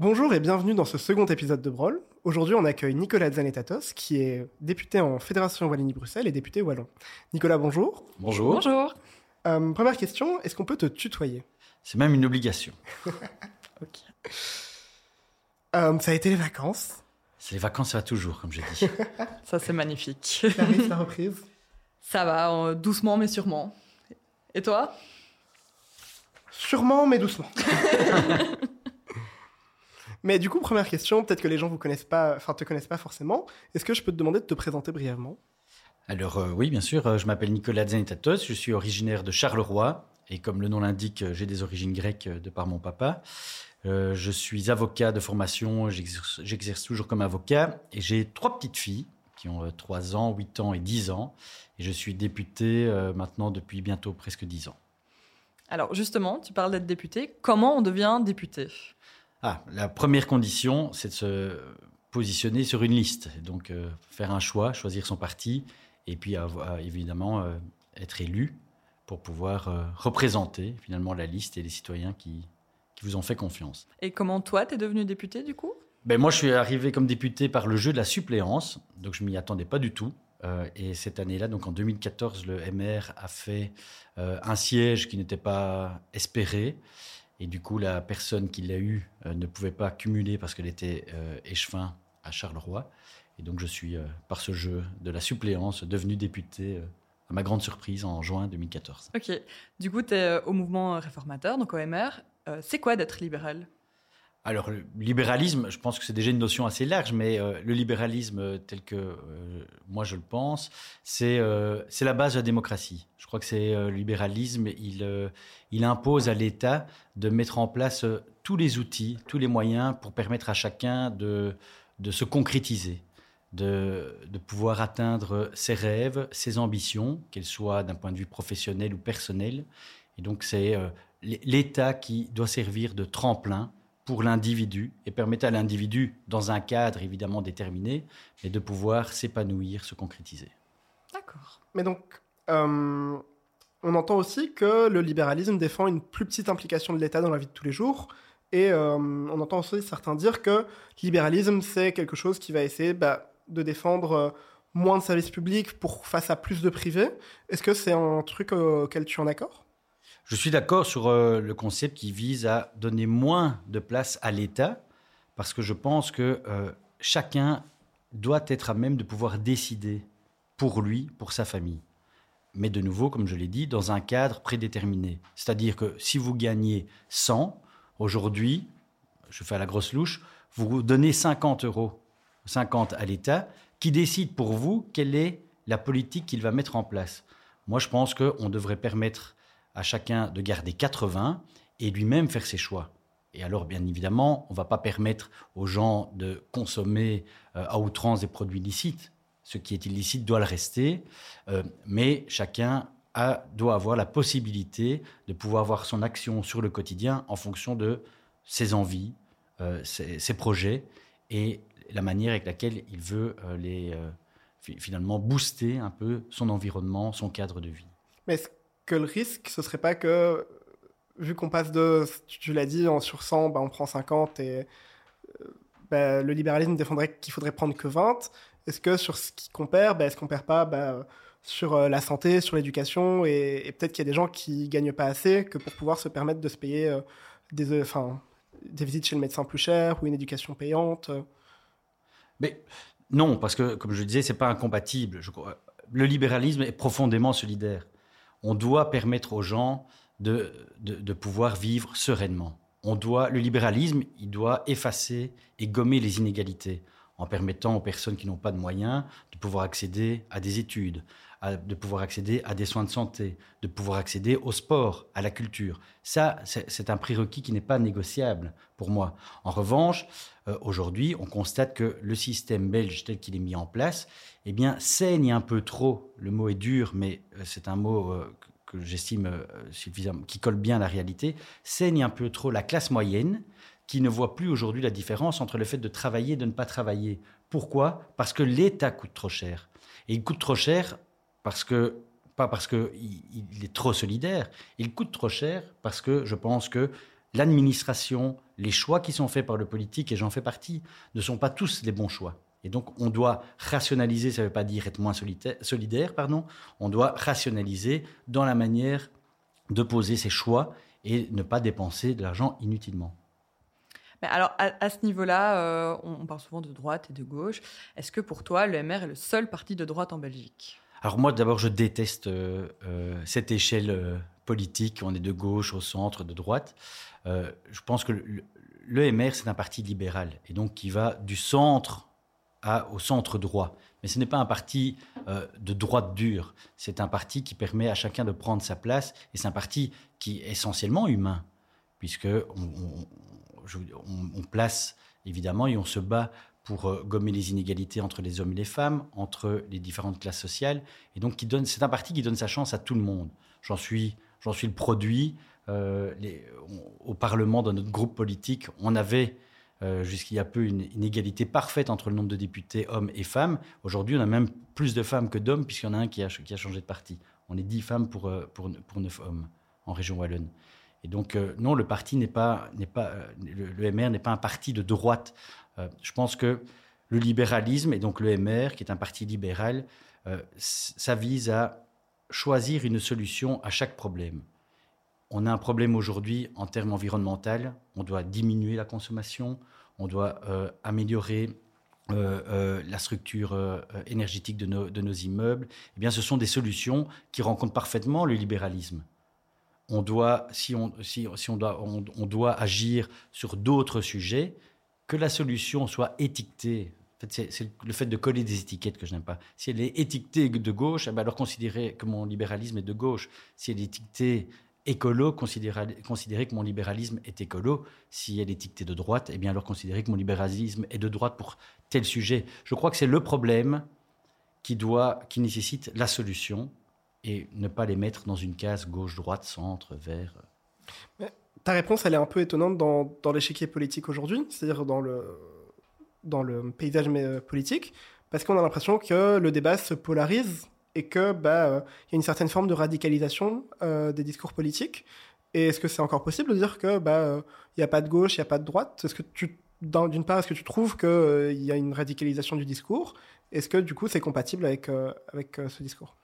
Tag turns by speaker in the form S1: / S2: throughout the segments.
S1: Bonjour et bienvenue dans ce second épisode de Brawl. Aujourd'hui, on accueille Nicolas Zanetatos, qui est député en Fédération Wallonie-Bruxelles et député Wallon. Nicolas, bonjour.
S2: Bonjour.
S3: Bonjour.
S1: Euh, première question, est-ce qu'on peut te tutoyer?
S2: C'est même une obligation.
S1: Ok. Euh, ça a été les vacances.
S2: C'est les vacances, ça va toujours, comme j'ai dit.
S3: Ça, c'est magnifique.
S1: Clarisse, la reprise.
S3: Ça va, euh, doucement mais sûrement. Et toi?
S1: Sûrement, mais doucement. Mais du coup, première question, peut-être que les gens vous connaissent pas, enfin te connaissent pas forcément. Est-ce que je peux te demander de te présenter brièvement?
S2: Alors euh, oui, bien sûr, euh, je m'appelle Nicolas Zanetatos, je suis originaire de Charleroi, et comme le nom l'indique, euh, j'ai des origines grecques de par mon papa. Euh, je suis avocat de formation, j'exerce j'exerce toujours comme avocat, et j'ai trois petites filles qui ont euh, 3 ans, 8 ans et 10 ans, et je suis député euh, maintenant depuis bientôt presque 10 ans.
S3: Alors justement, tu parles d'être député. Comment on devient député?
S2: Ah, la première condition, c'est de se positionner sur une liste. Donc, euh, faire un choix, choisir son parti, et puis avoir, évidemment euh, être élu pour pouvoir euh, représenter finalement la liste et les citoyens qui, qui vous ont fait confiance.
S3: Et comment toi, t'es devenu député du coup?
S2: Ben, moi, je suis arrivé comme député par le jeu de la suppléance, donc je m'y attendais pas du tout. Euh, et cette année-là, donc en 2014, le MR a fait euh, un siège qui n'était pas espéré. Et du coup, la personne qui l'a eu euh, ne pouvait pas cumuler parce qu'elle était euh, échevin à Charleroi. Et donc, je suis, euh, par ce jeu de la suppléance, devenu député, euh, à ma grande surprise, en juin 2014.
S3: Ok. Du coup, t'es euh, au mouvement réformateur, donc au MR. C'est quoi d'être libéral?
S2: Alors, le libéralisme, je pense que c'est déjà une notion assez large, mais euh, le libéralisme euh, tel que euh, moi je le pense, c'est la base de la démocratie. Je crois que c'est le libéralisme, il, il impose à l'État de mettre en place tous les outils, tous les moyens pour permettre à chacun de, de se concrétiser, de, de pouvoir atteindre ses rêves, ses ambitions, qu'elles soient d'un point de vue professionnel ou personnel. Et donc c'est l'État qui doit servir de tremplin pour l'individu et permettre à l'individu, dans un cadre évidemment déterminé, mais de pouvoir s'épanouir, se concrétiser.
S3: D'accord.
S1: Mais donc, euh, on entend aussi que le libéralisme défend une plus petite implication de l'État dans la vie de tous les jours. Et euh, on entend aussi certains dire que le libéralisme, c'est quelque chose qui va essayer bah, de défendre euh, moins de services publics pour face à plus de privés. Est-ce que c'est un truc auquel tu es en accord?
S2: Je suis d'accord sur euh, le concept qui vise à donner moins de place à l'État, parce que je pense que euh, chacun doit être à même de pouvoir décider pour lui, pour sa famille. Mais de nouveau, comme je l'ai dit, dans un cadre prédéterminé. C'est-à-dire que si vous gagnez 100, aujourd'hui, je fais à la grosse louche, vous donnez 50 euros, 50 à l'État, qui décide pour vous quelle est la politique qu'il va mettre en place. Moi, je pense qu'on devrait permettre à chacun de garder 80 et lui-même faire ses choix. Et alors, bien évidemment, on ne va pas permettre aux gens de consommer euh, à outrance des produits licites. Ce qui est illicite doit le rester, euh, mais chacun doit avoir la possibilité de pouvoir voir son action sur le quotidien en fonction de ses envies, euh, ses, projets et la manière avec laquelle il veut finalement booster un peu son environnement, son cadre de vie.
S1: Que le risque, ce serait pas que, vu qu'on passe de, tu, l'as dit, en sur 100, bah, on prend 50 et euh, bah, le libéralisme défendrait qu'il faudrait prendre que 20. Est-ce que sur ce qu'on perd, bah, est-ce qu'on perd pas bah, sur euh, la santé, sur l'éducation et, peut-être qu'il y a des gens qui gagnent pas assez que pour pouvoir se permettre de se payer euh, des, enfin, des visites chez le médecin plus chères ou une éducation payante.
S2: Mais non, parce que, comme je disais, c'est pas incompatible. Je. Le libéralisme est profondément solidaire. On doit permettre aux gens de, de, pouvoir vivre sereinement. On doit, le libéralisme, il doit effacer et gommer les inégalités en permettant aux personnes qui n'ont pas de moyens de pouvoir accéder à des études, de pouvoir accéder à des soins de santé, de pouvoir accéder au sport, à la culture. Ça, c'est un prérequis qui n'est pas négociable pour moi. En revanche, euh, aujourd'hui, on constate que le système belge tel qu'il est mis en place, eh bien, saigne un peu trop. Le mot est dur, mais euh, c'est un mot euh, que, j'estime suffisamment, qui colle bien à la réalité. Saigne un peu trop la classe moyenne, qui ne voit plus aujourd'hui la différence entre le fait de travailler et de ne pas travailler. Pourquoi? Parce que l'État coûte trop cher. Et il coûte trop cher parce que pas parce que il, est trop solidaire, il coûte trop cher parce que je pense que l'administration, les choix qui sont faits par le politique, et j'en fais partie, ne sont pas tous les bons choix. Et donc, on doit rationaliser, ça ne veut pas dire être moins solidaire, pardon, on doit rationaliser dans la manière de poser ses choix et ne pas dépenser de l'argent inutilement.
S3: Mais alors, à, ce niveau-là, euh, on, parle souvent de droite et de gauche. Est-ce que pour toi, le MR est le seul parti de droite en Belgique?
S2: Alors moi, d'abord, je déteste euh, euh, cette échelle politique. On est de gauche, au centre, de droite. je pense que le, le MR, c'est un parti libéral, et donc qui va du centre au centre droit. Mais ce n'est pas un parti euh, de droite dure, c'est un parti qui permet à chacun de prendre sa place, et c'est un parti qui est essentiellement humain, puisque on, place évidemment et on se bat pour euh, gommer les inégalités entre les hommes et les femmes, entre les différentes classes sociales, et donc c'est un parti qui donne sa chance à tout le monde. J'en suis, suis le produit. Euh, au Parlement, dans notre groupe politique, on avait euh, jusqu'il y a peu une, égalité parfaite entre le nombre de députés hommes et femmes. Aujourd'hui, on a même plus de femmes que d'hommes, puisqu'il y en a un qui a, changé de parti. On est 10 femmes pour, euh, pour, pour 9 hommes en région Wallonne. Et donc, non, le parti n'est pas, n'est pas, le, MR n'est pas un parti de droite. Je pense que le libéralisme, et donc le MR, qui est un parti libéral, ça vise à choisir une solution à chaque problème. On a un problème aujourd'hui en termes environnementaux. On doit diminuer la consommation, on doit euh, améliorer euh, euh, la structure énergétique de nos, immeubles. Eh bien, ce sont des solutions qui rencontrent parfaitement le libéralisme. On doit, si on, doit agir sur d'autres sujets, que la solution soit étiquetée c'est le fait de coller des étiquettes que je n'aime pas. Si elle est étiquetée de gauche, eh ben, alors considérer que mon libéralisme est de gauche. Si elle est étiquetée écolo, considérer, que mon libéralisme est écolo. Si elle est dictée de droite, eh bien alors considérer que mon libéralisme est de droite pour tel sujet. Je crois que c'est le problème qui, doit, qui nécessite la solution et ne pas les mettre dans une case gauche, droite, centre, vert.
S1: Ta réponse, elle est un peu étonnante dans, dans l'échiquier politique aujourd'hui, c'est-à-dire dans le, dans le paysage euh, politique, parce qu'on a l'impression que le débat se polarise et que bah euh, il y a une certaine forme de radicalisation euh, des discours politiques. Et est-ce que c'est encore possible de dire que bah euh, il n'y a pas de gauche, il n'y a pas de droite? Est-ce que tu d'une part, est-ce que tu trouves qu'il y a une radicalisation du discours? Est-ce que du coup c'est compatible avec, avec ce discours?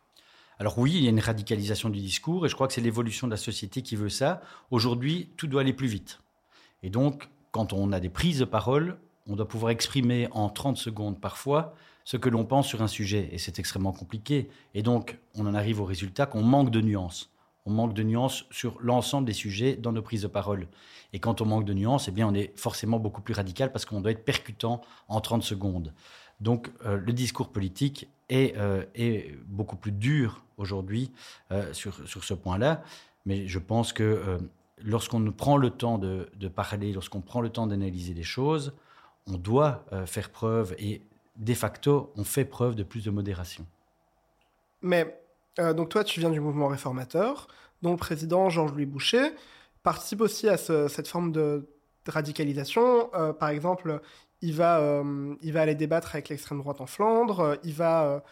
S2: Alors oui, il y a une radicalisation du discours et je crois que c'est l'évolution de la société qui veut ça. Aujourd'hui, tout doit aller plus vite. Et donc, quand on a des prises de parole, on doit pouvoir exprimer en 30 secondes parfois ce que l'on pense sur un sujet. Et c'est extrêmement compliqué. Et donc, on en arrive au résultat qu'on manque de nuances. On manque de nuances sur l'ensemble des sujets dans nos prises de parole. Et quand on manque de nuances, eh bien, on est forcément beaucoup plus radical parce qu'on doit être percutant en 30 secondes. Donc, euh, le discours politique est, euh, est, beaucoup plus dur aujourd'hui euh, sur, sur ce point-là. Mais je pense que lorsqu'on prend le temps de, de parler, lorsqu'on prend le temps d'analyser les choses, on doit faire preuve, et de facto, on fait preuve de plus de modération.
S1: Mais, donc toi, tu viens du mouvement réformateur, dont le président Georges-Louis Boucher participe aussi à cette forme de, radicalisation. Par exemple, il va, euh, il va aller débattre avec l'extrême droite en Flandre, il va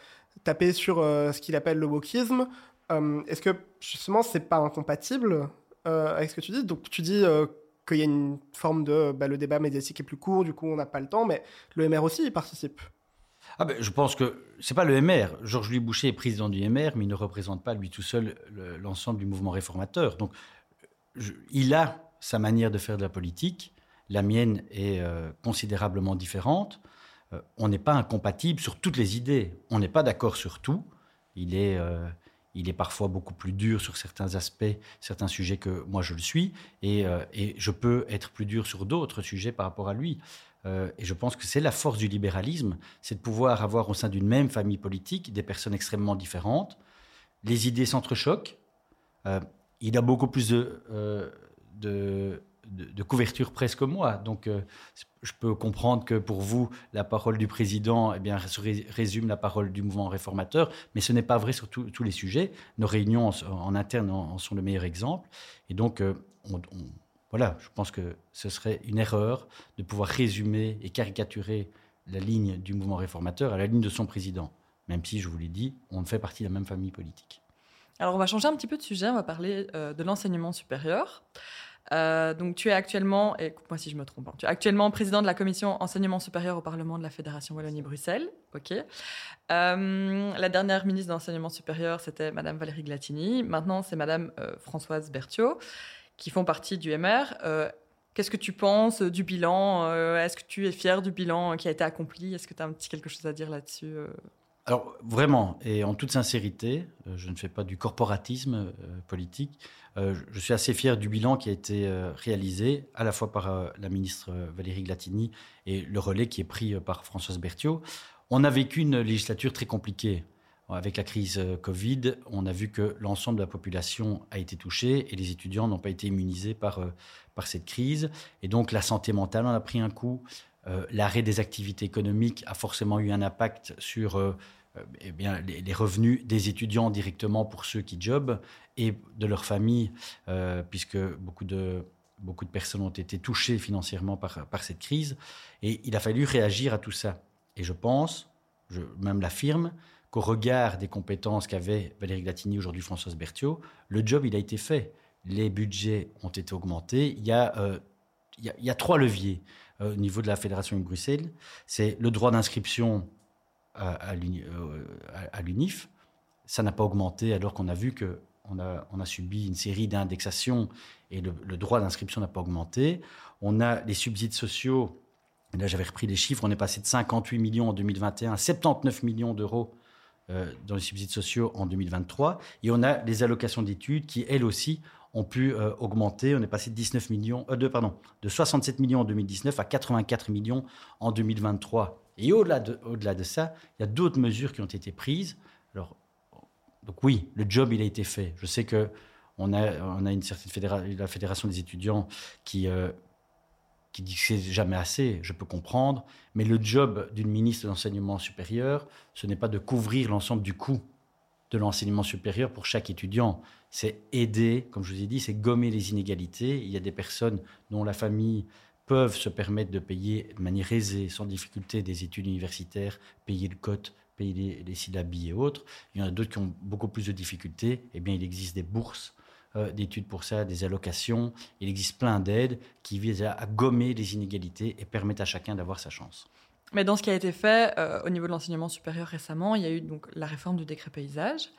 S1: taper sur ce qu'il appelle le wokisme. Est-ce que, justement, c'est pas incompatible avec ce que tu dis? Donc, tu dis qu'il y a une forme de bah, le débat médiatique est plus court, du coup on n'a pas le temps, mais le MR aussi il participe.
S2: Ah ben, je pense que c'est pas le MR. Georges-Louis Boucher est président du MR, mais il ne représente pas lui tout seul l'ensemble du mouvement réformateur. Donc il a sa manière de faire de la politique. La mienne est euh, considérablement différente. Euh, on n'est pas incompatible sur toutes les idées. On n'est pas d'accord sur tout. Il est euh, il est parfois beaucoup plus dur sur certains aspects, certains sujets que moi je le suis, et, je peux être plus dur sur d'autres sujets par rapport à lui. Et je pense que c'est la force du libéralisme, c'est de pouvoir avoir au sein d'une même famille politique des personnes extrêmement différentes. Les idées s'entrechoquent. Il a beaucoup plus de, de de, couverture presque moi. Donc, euh, je peux comprendre que pour vous, la parole du président eh bien, résume la parole du mouvement réformateur, mais ce n'est pas vrai sur tous les sujets. Nos réunions en, interne en, sont le meilleur exemple. Et donc, euh, voilà, je pense que ce serait une erreur de pouvoir résumer et caricaturer la ligne du mouvement réformateur à la ligne de son président, même si, je vous l'ai dit, on fait partie de la même famille politique.
S3: Alors, on va changer un petit peu de sujet, on va parler euh, de l'enseignement supérieur. Euh, donc, tu es actuellement, et moi si je me trompe, hein, tu es actuellement président de la commission enseignement supérieur au Parlement de la Fédération Wallonie-Bruxelles. Ok. Euh, la dernière ministre d'enseignement supérieur, c'était Madame Valérie Glatini. Maintenant, c'est Madame euh, Françoise Berthiaud, qui font partie du MR. Qu'est-ce que tu penses du bilan? Est-ce que tu es fier du bilan qui a été accompli? Est-ce que tu as un petit quelque chose à dire là-dessus
S2: alors vraiment, et en toute sincérité, euh, je ne fais pas du corporatisme euh, politique, euh, je suis assez fier du bilan qui a été réalisé à la fois par la ministre Valérie Glatini et le relais qui est pris par Françoise Berthiaud. On a vécu une législature très compliquée. Avec la crise Covid, on a vu que l'ensemble de la population a été touchée et les étudiants n'ont pas été immunisés par, par cette crise. Et donc la santé mentale en a pris un coup, euh, l'arrêt des activités économiques a forcément eu un impact sur euh, eh bien, les, revenus des étudiants directement pour ceux qui jobent et de leurs familles, euh, puisque beaucoup de, beaucoup de personnes ont été touchées financièrement par, par cette crise. Et il a fallu réagir à tout ça. Et je pense, je même l'affirme, qu'au regard des compétences qu'avait Valérie Glatini, aujourd'hui Françoise Berthiaud, le job, il a été fait. Les budgets ont été augmentés. Il y a, il y a trois leviers. Euh, au niveau de la Fédération de Bruxelles, c'est le droit d'inscription à, à l'UNIF. Ça n'a pas augmenté alors qu'on a vu que on a, subi une série d'indexations et le, droit d'inscription n'a pas augmenté. On a les subsides sociaux. là, j'avais repris les chiffres. On est passé de 58 millions en 2021 à 79 millions d'euros euh, dans les subsides sociaux en 2023. Et on a les allocations d'études qui, elles aussi, ont pu euh, augmenter. On est passé de 19 millions, euh, de, pardon, de 67 millions en 2019 à 84 millions en 2023. Et au-delà de, ça, il y a d'autres mesures qui ont été prises. Alors, donc oui, le job, il a été fait. Je sais que on a, on a une certaine la fédération des étudiants qui, euh, qui dit que c'est jamais assez. Je peux comprendre, mais le job d'une ministre de l'enseignement supérieur, ce n'est pas de couvrir l'ensemble du coût de l'enseignement supérieur pour chaque étudiant. C'est aider, comme je vous ai dit, c'est gommer les inégalités. Il y a des personnes dont la famille peuvent se permettre de payer de manière aisée, sans difficulté, des études universitaires, payer le cote, payer les, syllabes et autres. Il y en a d'autres qui ont beaucoup plus de difficultés. Eh bien, il existe des bourses euh, d'études pour ça, des allocations. Il existe plein d'aides qui visent à gommer les inégalités et permettent à chacun d'avoir sa chance.
S3: Mais dans ce qui a été fait euh, au niveau de l'enseignement supérieur récemment, il y a eu donc la réforme du décret paysage.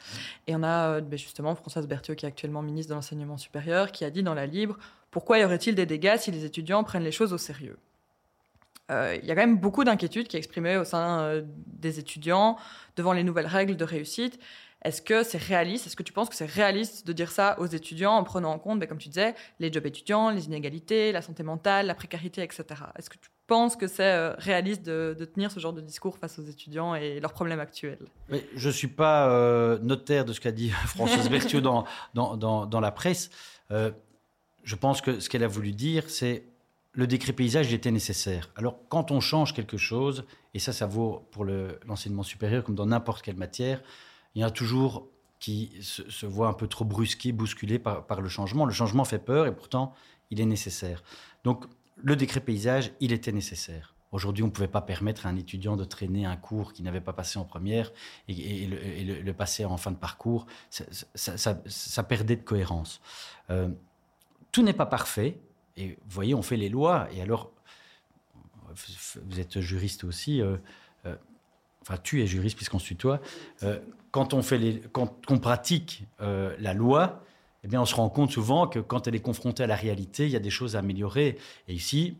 S3: Et on a euh, ben, justement Françoise Berthiaud, qui est actuellement ministre de l'enseignement supérieur, qui a dit dans la Libre Pourquoi y aurait-il des dégâts si les étudiants prennent les choses au sérieux? Euh, Il y a quand même beaucoup d'inquiétudes qui est exprimées au sein des étudiants devant les nouvelles règles de réussite. Est-ce que c'est réaliste? Est-ce que tu penses que c'est réaliste de dire ça aux étudiants en prenant en compte, ben, comme tu disais, les jobs étudiants, les inégalités, la santé mentale, la précarité, etc. Est-ce que tu pense que c'est euh, réaliste de, tenir ce genre de discours face aux étudiants et leurs problèmes actuels?
S2: Je ne suis pas euh, notaire de ce qu'a dit Françoise Berthiaud dans, la presse. Euh, je pense que ce qu'elle a voulu dire, c'est le décret paysage était nécessaire. Alors, quand on change quelque chose, et ça, ça vaut pour l'enseignement supérieur comme dans n'importe quelle matière, il y en a toujours qui se, se voient un peu trop brusqués, bousculés par, le changement. Le changement fait peur et pourtant, il est nécessaire. Donc, le décret paysage, il était nécessaire. Aujourd'hui, on ne pouvait pas permettre à un étudiant de traîner un cours qu'il n'avait pas passé en première et, le, passer en fin de parcours. Ça, perdait de cohérence. Euh, tout n'est pas parfait. Et vous voyez, on fait les lois. Et alors, vous êtes juriste aussi. Euh, euh, enfin, tu es juriste puisqu'on suit toi. Quand on, fait quand on pratique la loi, eh bien, on se rend compte souvent que quand elle est confrontée à la réalité, il y a des choses à améliorer. Et ici,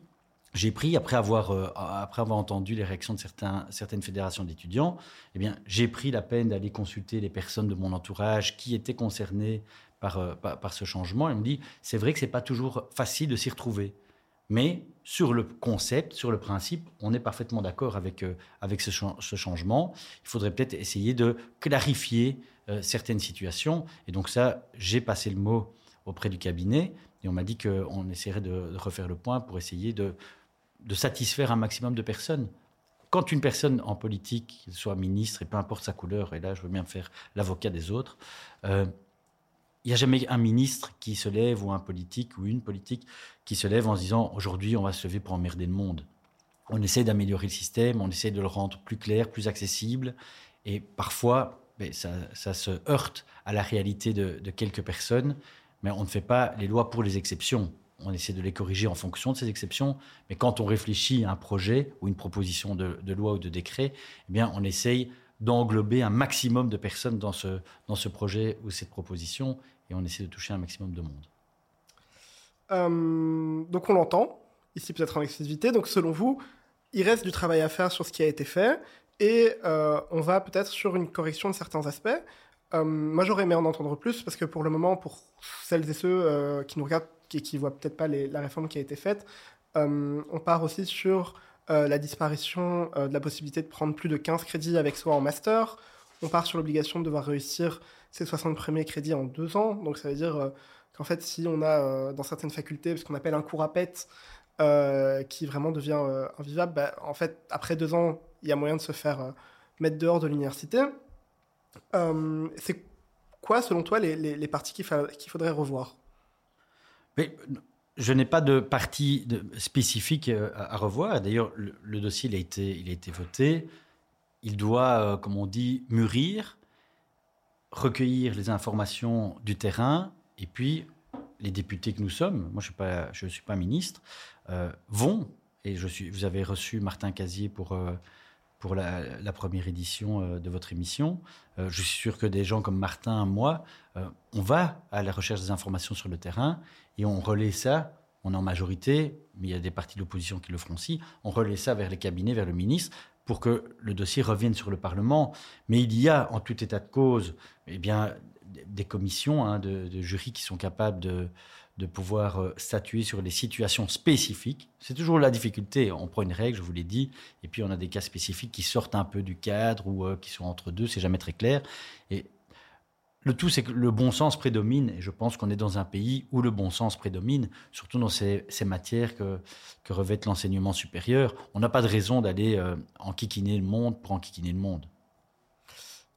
S2: j'ai pris, après avoir, euh, après avoir entendu les réactions de certaines fédérations d'étudiants, eh bien, j'ai pris la peine d'aller consulter les personnes de mon entourage qui étaient concernées par, euh, par, ce changement. Et me dit, c'est vrai que c'est pas toujours facile de s'y retrouver. Mais sur le concept, sur le principe, on est parfaitement d'accord avec, euh, avec ce, changement. Il faudrait peut-être essayer de clarifier euh, certaines situations. Et donc ça, j'ai passé le mot auprès du cabinet et on m'a dit qu'on essaierait de, refaire le point pour essayer de, de, satisfaire un maximum de personnes. Quand une personne en politique, soit ministre, et peu importe sa couleur, et là je veux bien faire l'avocat des autres, euh, il n'y a jamais un ministre qui se lève ou un politique ou une politique qui se lève en se disant aujourd'hui on va se lever pour emmerder le monde. On essaie d'améliorer le système, on essaie de le rendre plus clair, plus accessible, et parfois mais ça, se heurte à la réalité de, quelques personnes, mais on ne fait pas les lois pour les exceptions. on essaie de les corriger en fonction de ces exceptions. Mais quand on réfléchit à un projet ou une proposition de, loi ou de décret, eh bien, on essaye d'englober un maximum de personnes dans ce, dans ce projet ou cette proposition et on essaie de toucher un maximum de monde.
S1: Euh, donc on l'entend, ici peut-être en exclusivité. Donc selon vous, il reste du travail à faire sur ce qui a été fait et euh, on va peut-être sur une correction de certains aspects. Euh, moi j'aurais aimé en entendre plus parce que pour le moment, pour celles et ceux qui nous regardent, qui, qui voient peut-être pas la réforme qui a été faite, on part aussi sur la disparition de la possibilité de prendre plus de 15 crédits avec soi en master. On part sur l'obligation de devoir réussir ses 60 premiers crédits en deux ans. Donc ça veut dire qu'en fait, si on a euh, dans certaines facultés ce qu'on appelle un cours à pète euh, qui vraiment devient euh, invivable, bah, en fait, après deux ans, il y a moyen de se faire mettre dehors de l'université. c'est quoi, selon toi, les, parties qu'il, faudrait revoir?
S2: Mais, Je n'ai pas de partie spécifique à, revoir. D'ailleurs, le, dossier a, été, il a été voté. Il doit, comme on dit, mûrir, recueillir les informations du terrain et puis, les députés que nous sommes, moi je ne suis, suis, pas ministre, euh, vont, et je suis, vous avez reçu Martin Casier pour, euh, pour la, première édition euh, de votre émission. je suis sûr que des gens comme Martin, moi, on va à la recherche des informations sur le terrain et on relaie ça. On est en majorité, mais il y a des partis de l'opposition qui le feront aussi. On relaie ça vers les cabinets, vers le ministre, pour que le dossier revienne sur le Parlement. Mais il y a, en tout état de cause, eh bien, des commissions hein, de, jurys qui sont capables de, de pouvoir euh, statuer sur les situations spécifiques. C'est toujours la difficulté. On prend une règle, je vous l'ai dit, et puis on a des cas spécifiques qui sortent un peu du cadre ou euh, qui sont entre deux, c'est jamais très clair. Et le tout, c'est que le bon sens prédomine, et je pense qu'on est dans un pays où le bon sens prédomine, surtout dans ces, matières que, revêt l'enseignement supérieur. On n'a pas de raison d'aller euh, enquiquiner le monde pour enquiquiner le monde.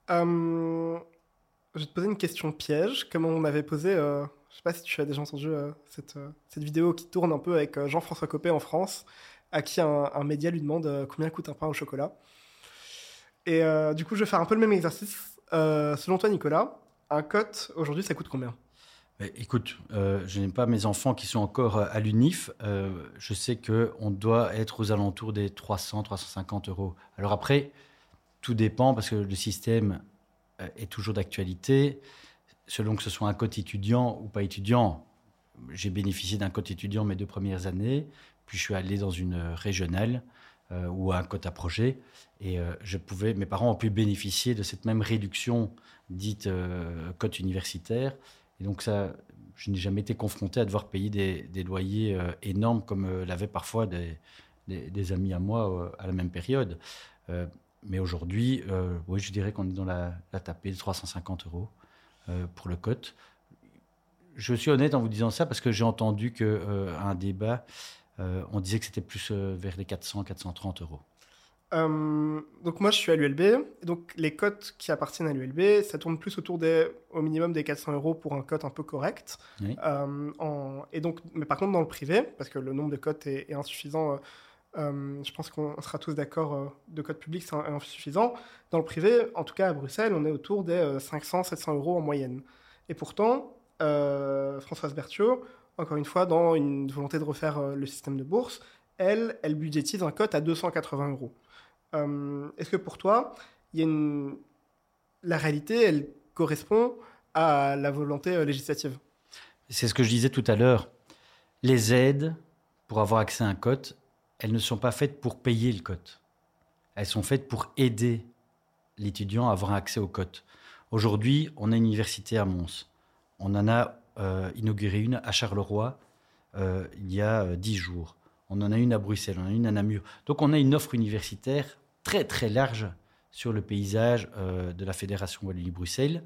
S1: Je vais te poser une question piège, comme on m'avait posé, euh, je sais pas si tu as déjà entendu euh, cette, euh, cette, vidéo qui tourne un peu avec euh, Jean-François Copé en France, à qui un, média lui demande combien coûte un pain au chocolat. Et du coup, je vais faire un peu le même exercice. selon toi, Nicolas, un cote aujourd'hui, ça coûte combien?
S2: Écoute, je n'ai pas mes enfants qui sont encore à l'UNIF. je sais qu'on doit être aux alentours des 300-350 euros. Alors après, tout dépend parce que le système euh, est toujours d'actualité, selon que ce soit un code étudiant ou pas étudiant. J'ai bénéficié d'un code étudiant mes deux premières années, puis je suis allé dans une régionale euh, ou un code à projet, et euh, je pouvais, mes parents ont pu bénéficier de cette même réduction dite euh, code universitaire, et donc ça, je n'ai jamais été confronté à devoir payer des, loyers énormes comme l'avaient parfois des, amis à moi à la même période mais aujourd'hui, euh, oui, je dirais qu'on est dans la, tapée de 350 euros euh, pour le cote. Je suis honnête en vous disant ça parce que j'ai entendu qu'à euh, un débat, on disait que c'était plus vers les 400-430 euros.
S1: Donc moi je suis à l'ULB, donc les cotes qui appartiennent à l'ULB, ça tourne plus autour des, au minimum des 400 euros pour un cote un peu correct. En, et donc, mais par contre dans le privé, parce que le nombre de cotes est, est insuffisant euh, je pense qu'on sera tous d'accord euh, de code public, c'est insuffisant. Dans le privé, en tout cas à Bruxelles, on est autour des 500-700 euh, euros en moyenne. Et pourtant, Françoise Berthiaud, encore une fois, dans une volonté de refaire le système de bourse, elle, elle budgétise un cote à 280 euros. Est-ce que pour toi, la réalité, elle correspond à la volonté législative?
S2: C'est ce que je disais tout à l'heure. Les aides pour avoir accès à un cote, elles ne sont pas faites pour payer le cote. Elles sont faites pour aider l'étudiant à avoir accès au cote. Aujourd'hui, on a une université à Mons. On en a euh, inauguré une à Charleroi euh, il y a euh, dix jours. On en a une à Bruxelles, on en a une à Namur. Donc on a une offre universitaire très très large sur le paysage de la Fédération Wallonie-Bruxelles.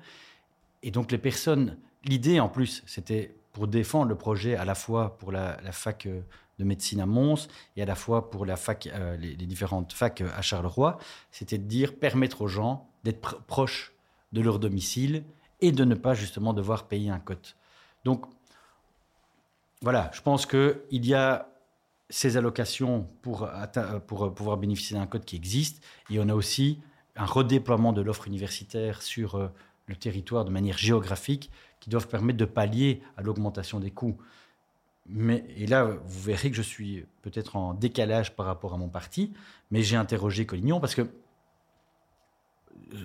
S2: Et donc les personnes, l'idée en plus, c'était pour défendre le projet à la fois pour la, fac de médecine à Mons et à la fois pour la fac, euh, les, différentes facs euh, à Charleroi, c'était de dire permettre aux gens d'être proches de leur domicile et de ne pas justement devoir payer un cote. Donc voilà, je pense qu'il y a ces allocations pour, pour pouvoir bénéficier d'un code qui existe. Et on a aussi un redéploiement de l'offre universitaire sur euh, le territoire de manière géographique qui doivent permettre de pallier à l'augmentation des coûts. Mais, et là, vous verrez que je suis peut-être en décalage par rapport à mon parti, mais j'ai interrogé Collignon parce que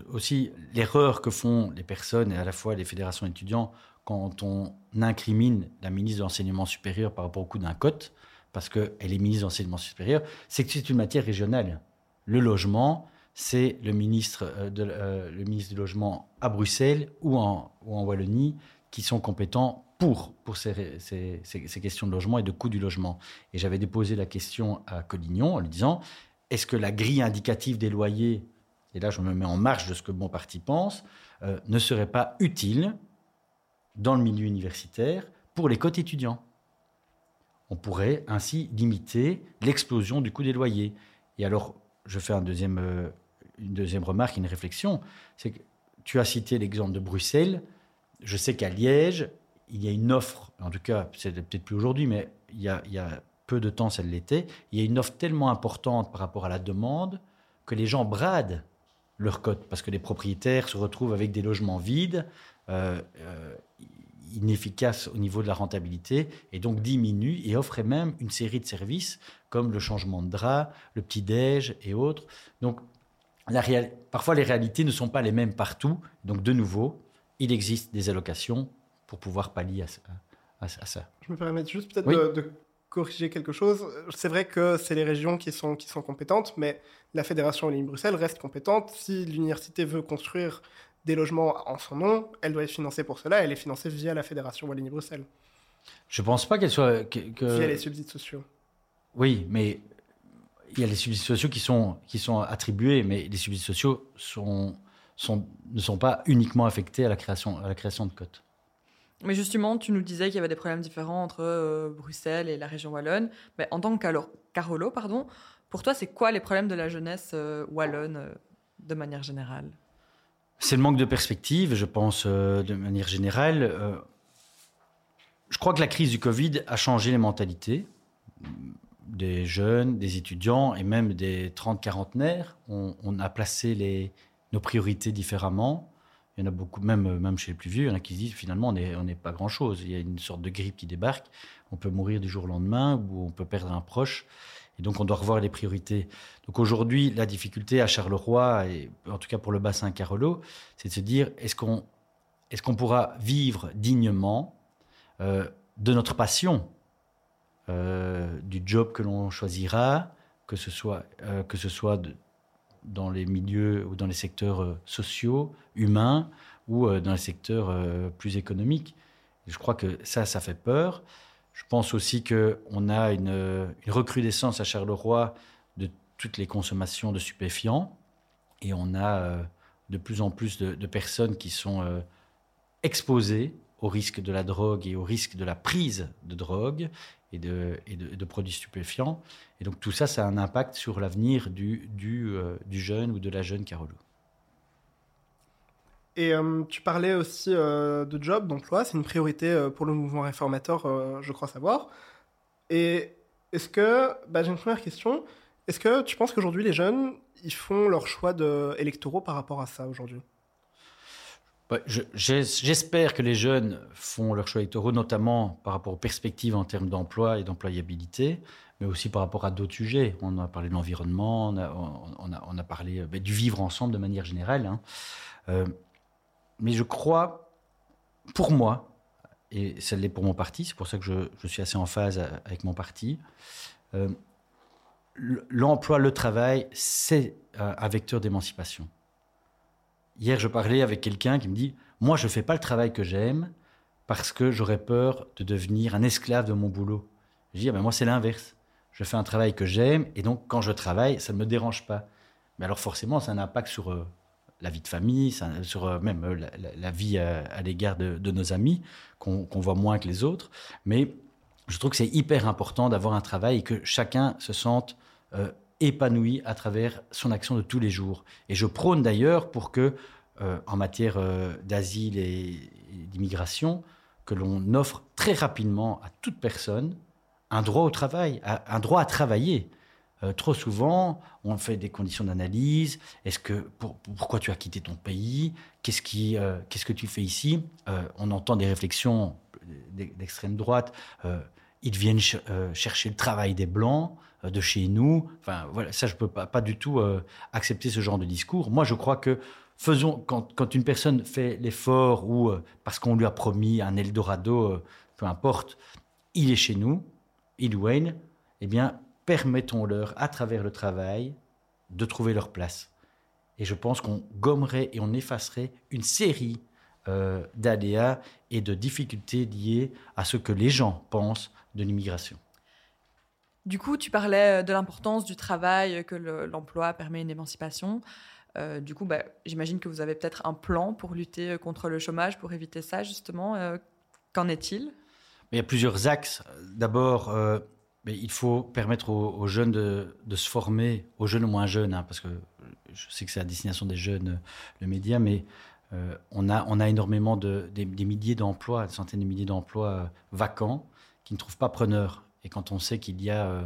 S2: aussi l'erreur que font les personnes et à la fois les fédérations étudiants quand on incrimine la ministre de l'enseignement supérieur par rapport au coût d'un cote, parce qu'elle est ministre de l'enseignement supérieur, c'est que c'est une matière régionale. Le logement, c'est le ministre, euh, euh, le ministre du Logement à Bruxelles ou en, Wallonie qui sont compétents pour, ces, questions de logement et de coût du logement. Et j'avais déposé la question à Collignon en lui disant, est-ce que la grille indicative des loyers, et là je me mets en marge de ce que mon parti pense, euh, ne serait pas utile dans le milieu universitaire pour les cotes étudiants? On pourrait ainsi limiter l'explosion du coût des loyers. Et alors, je fais euh, une deuxième remarque, une réflexion, c'est que tu as cité l'exemple de Bruxelles. Je sais qu'à Liège, il y a une offre, en tout cas, c'est peut-être plus aujourd'hui, mais il y, a, peu de temps, ça l'était, il y a une offre tellement importante par rapport à la demande que les gens bradent leur cote parce que les propriétaires se retrouvent avec des logements vides, euh, euh, inefficaces au niveau de la rentabilité, et donc diminuent et offrent même une série de services comme le changement de drap, le petit-déj et autres. Donc, la parfois, les réalités ne sont pas les mêmes partout. Donc, de nouveau, il existe des allocations pour pouvoir pallier à, ça.
S1: Je me permets juste peut-être de, corriger quelque chose. C'est vrai que c'est les régions qui sont, qui sont compétentes, mais la Fédération Wallonie-Bruxelles reste compétente. Si l'université veut construire des logements en son nom, elle doit être financée pour cela. Elle est financée via la Fédération Wallonie-Bruxelles.
S2: Je ne pense pas qu'elle soit... Que,
S1: Via les subsides sociaux.
S2: Oui, mais il y a les subsides sociaux qui sont, qui sont attribués, mais les subsides sociaux sont, sont, ne sont pas uniquement affectés à la création, à la création de cotes.
S3: Mais justement, tu nous disais qu'il y avait des problèmes différents entre euh, Bruxelles et la région wallonne. Mais en tant que Carolo, pardon, pour toi, c'est quoi les problèmes de la jeunesse euh, wallonne euh, de manière générale?
S2: C'est le manque de perspective, je pense, de manière générale. je crois que la crise du Covid a changé les mentalités des jeunes, des étudiants et même des 30-quarantenaires. On, on, a placé nos priorités différemment. Il y en a beaucoup, même, chez les plus vieux, il y en a qui se disent finalement on n'est pas grand-chose. Il y a une sorte de grippe qui débarque, on peut mourir du jour au lendemain ou on peut perdre un proche. Et donc on doit revoir les priorités. Donc aujourd'hui, la difficulté à Charleroi, et en tout cas pour le bassin Carolo, c'est de se dire est-ce qu'on est pourra vivre dignement euh, de notre passion, euh, du job que l'on choisira, que ce soit, euh, que ce soit dans les milieux ou dans les secteurs sociaux, humains, ou dans les secteurs plus économiques? je crois que ça, ça fait peur. Je pense aussi qu'on a une, recrudescence à Charleroi de toutes les consommations de stupéfiants. Et on a de plus en plus de, personnes qui sont exposées au risque de la drogue et au risque de la prise de drogue et de, produits stupéfiants. Et donc tout ça, ça a un impact sur l'avenir du, du, euh, jeune ou de la jeune Carolo.
S1: Et euh, tu parlais aussi euh, de job, d'emploi, c'est une priorité pour le mouvement réformateur, je crois savoir. Et est-ce que, bah, j'ai une première question, est-ce que tu penses qu'aujourd'hui les jeunes, ils font leur choix électoraux par rapport à ça aujourd'hui?
S2: J'espère que les jeunes font leurs choix électoraux, notamment par rapport aux perspectives en termes d'emploi et d'employabilité, mais aussi par rapport à d'autres sujets. On a parlé de l'environnement, on a, parlé du vivre ensemble de manière générale. Hein. Euh, mais je crois, pour moi, et ça l'est pour mon parti, c'est pour ça que je, suis assez en phase avec mon parti, euh, l'emploi, le travail, c'est un vecteur d'émancipation. Hier, je parlais avec quelqu'un qui me dit Moi, je ne fais pas le travail que j'aime parce que j'aurais peur de devenir un esclave de mon boulot. Je dis ah ben Moi, c'est l'inverse. Je fais un travail que j'aime et donc, quand je travaille, ça ne me dérange pas. Mais alors, forcément, ça a un impact sur euh, la vie de famille, sur euh, même euh, la, vie à, l'égard de, nos amis, qu'on voit moins que les autres. Mais je trouve que c'est hyper important d'avoir un travail et que chacun se sente épanoui à travers son action de tous les jours. Et je prône d'ailleurs pour que, euh, en matière euh, d'asile et, d'immigration, que l'on offre très rapidement à toute personne un droit au travail, un droit à travailler. Euh, trop souvent, on fait des conditions d'analyse. Est-ce que pourquoi tu as quitté ton pays? Qu'est-ce qui, qu'est-ce que tu fais ici? On entend des réflexions d'extrême droite ils viennent euh, chercher le travail des blancs euh, de chez nous. Enfin, voilà, ça, je peux pas, pas du tout accepter ce genre de discours. Moi, je crois que faisons, quand, quand une personne fait l'effort ou parce qu'on lui a promis un Eldorado, peu importe, il est chez nous, il ou elle, eh bien, permettons-leur, à travers le travail, de trouver leur place. Et je pense qu'on gommerait et on effacerait une série euh, d'aléas et de difficultés liées à ce que les gens pensent de l'immigration.
S3: Du coup, tu parlais de l'importance du travail, que l'emploi permet une émancipation. Euh, du coup, bah, j'imagine que vous avez peut-être un plan pour lutter contre le chômage, pour éviter ça, justement. Euh, qu'en est-il?
S2: Il y a plusieurs axes. D'abord, il faut permettre aux, jeunes de, se former, aux jeunes ou moins jeunes, hein, parce que je sais que c'est à destination des jeunes, le média, mais euh, on, a, on a énormément de, des, milliers d'emplois, des centaines de milliers d'emplois euh, vacants qui ne trouvent pas preneur. Et quand on sait qu'il y a euh,